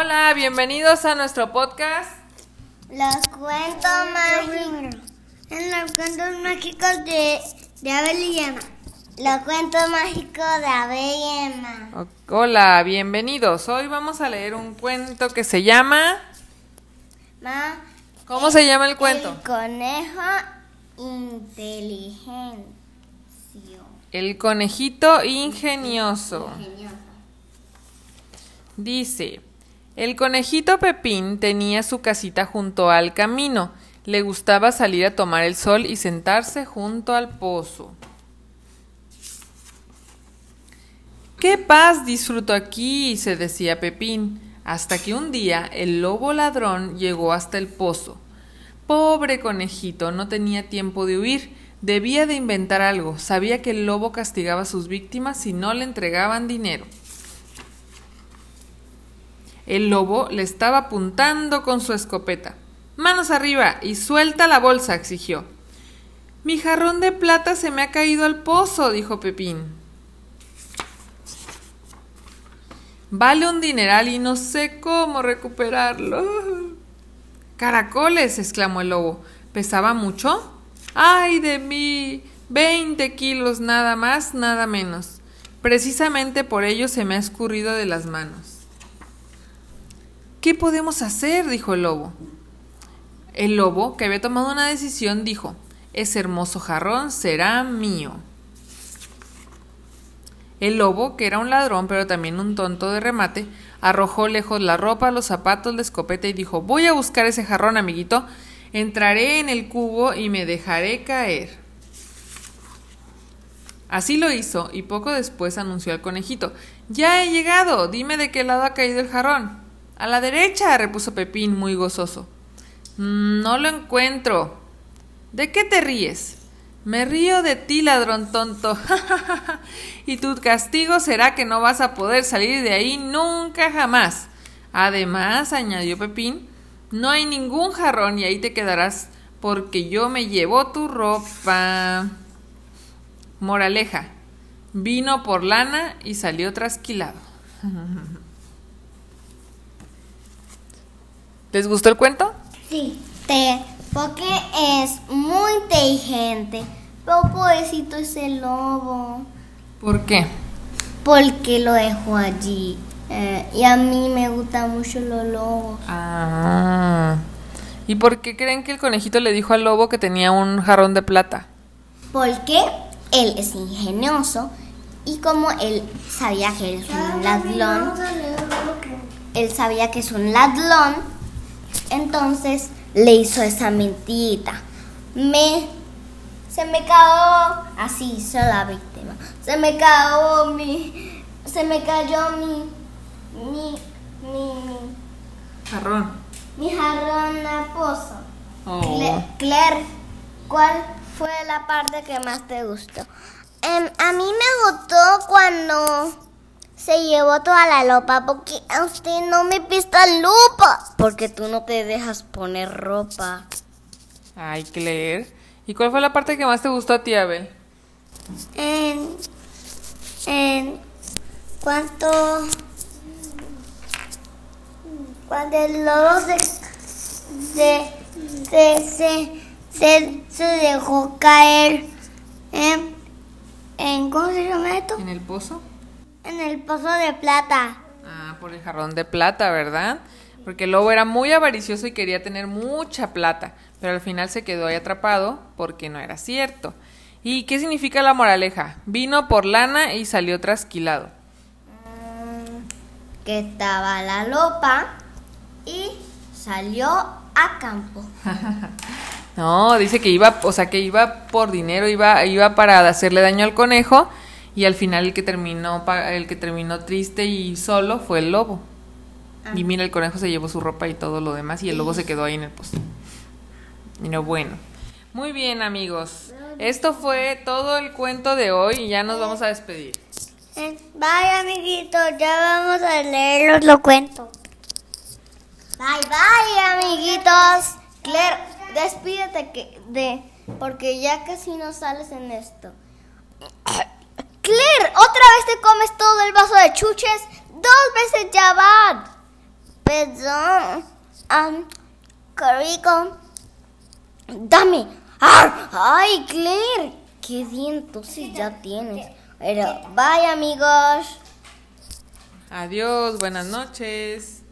Hola, bienvenidos a nuestro podcast. Los cuentos mágicos. En los cuentos mágicos de, de Abel y Emma. Los cuentos mágicos de Abel y Emma. Hola, bienvenidos. Hoy vamos a leer un cuento que se llama... Ma, ¿Cómo se llama el cuento? El conejo inteligencio. El conejito ingenioso. Ingenioso. Dice, el conejito Pepín tenía su casita junto al camino. Le gustaba salir a tomar el sol y sentarse junto al pozo. ¡Qué paz disfruto aquí! se decía Pepín, hasta que un día el lobo ladrón llegó hasta el pozo. Pobre conejito, no tenía tiempo de huir, debía de inventar algo, sabía que el lobo castigaba a sus víctimas si no le entregaban dinero. El lobo le estaba apuntando con su escopeta. Manos arriba y suelta la bolsa, exigió. Mi jarrón de plata se me ha caído al pozo, dijo Pepín. Vale un dineral y no sé cómo recuperarlo. Caracoles, exclamó el lobo. ¿Pesaba mucho? ¡Ay de mí! Veinte kilos nada más, nada menos. Precisamente por ello se me ha escurrido de las manos. ¿Qué podemos hacer? dijo el lobo. El lobo, que había tomado una decisión, dijo, ese hermoso jarrón será mío. El lobo, que era un ladrón pero también un tonto de remate, arrojó lejos la ropa, los zapatos, la escopeta y dijo, voy a buscar ese jarrón, amiguito, entraré en el cubo y me dejaré caer. Así lo hizo y poco después anunció al conejito, ya he llegado, dime de qué lado ha caído el jarrón. A la derecha, repuso Pepín muy gozoso. "Mm, No lo encuentro. ¿De qué te ríes? Me río de ti, ladrón tonto. y tu castigo será que no vas a poder salir de ahí nunca jamás. Además, añadió Pepín, no hay ningún jarrón y ahí te quedarás porque yo me llevo tu ropa. Moraleja. Vino por lana y salió trasquilado. ¿Les gustó el cuento? Sí, te, porque es muy inteligente. Pero pobrecito es el lobo. ¿Por qué? Porque lo dejó allí. Eh, y a mí me gustan mucho los lobos. Ah. ¿Y por qué creen que el conejito le dijo al lobo que tenía un jarrón de plata? Porque él es ingenioso y como él sabía que es un ladrón, él sabía que es un ladrón, entonces le hizo esa mentirita. Me, se me cayó, así hizo la víctima, se me cayó mi, se me cayó mi, mi, mi, mi, Jarrón. mi jarrón a pozo. Oh. Claire, ¿cuál fue la parte que más te gustó? Em, a mí me gustó cuando se llevó toda la ropa, porque a usted no me pista lupa. Porque tú no te dejas poner ropa. Ay, Claire. ¿Y cuál fue la parte que más te gustó a ti, Abel? En, en cuanto cuando el lobo se se se, se, se, se dejó caer en, en ¿cómo se llama esto? ¿En el pozo? En el pozo de plata. Ah, por el jarrón de plata, ¿verdad? Porque el lobo era muy avaricioso y quería tener mucha plata, pero al final se quedó ahí atrapado porque no era cierto. ¿Y qué significa la moraleja? Vino por lana y salió trasquilado. Mm, Que estaba la lopa y salió a campo. No, dice que iba, o sea, que iba por dinero, iba, iba para hacerle daño al conejo y al final el que terminó, el que terminó triste y solo fue el lobo. Y mira, el conejo se llevó su ropa y todo lo demás y el lobo se quedó ahí en el. Y no, bueno. Muy bien, amigos. Esto fue todo el cuento de hoy y ya nos vamos a despedir. Eh, Bye, amiguitos, ya vamos a leerlos los cuentos. Bye, bye, amiguitos. Claire, despídete que, de, porque ya casi no sales en esto. Vez te comes todo el vaso de chuches. Dos veces ya. Pero perdón. Ah, qué rico. Dame. ¡Ar! ¡Ay, Claire! Qué dientes sí ya tienes. Pero, bye, amigos. Adiós, buenas noches.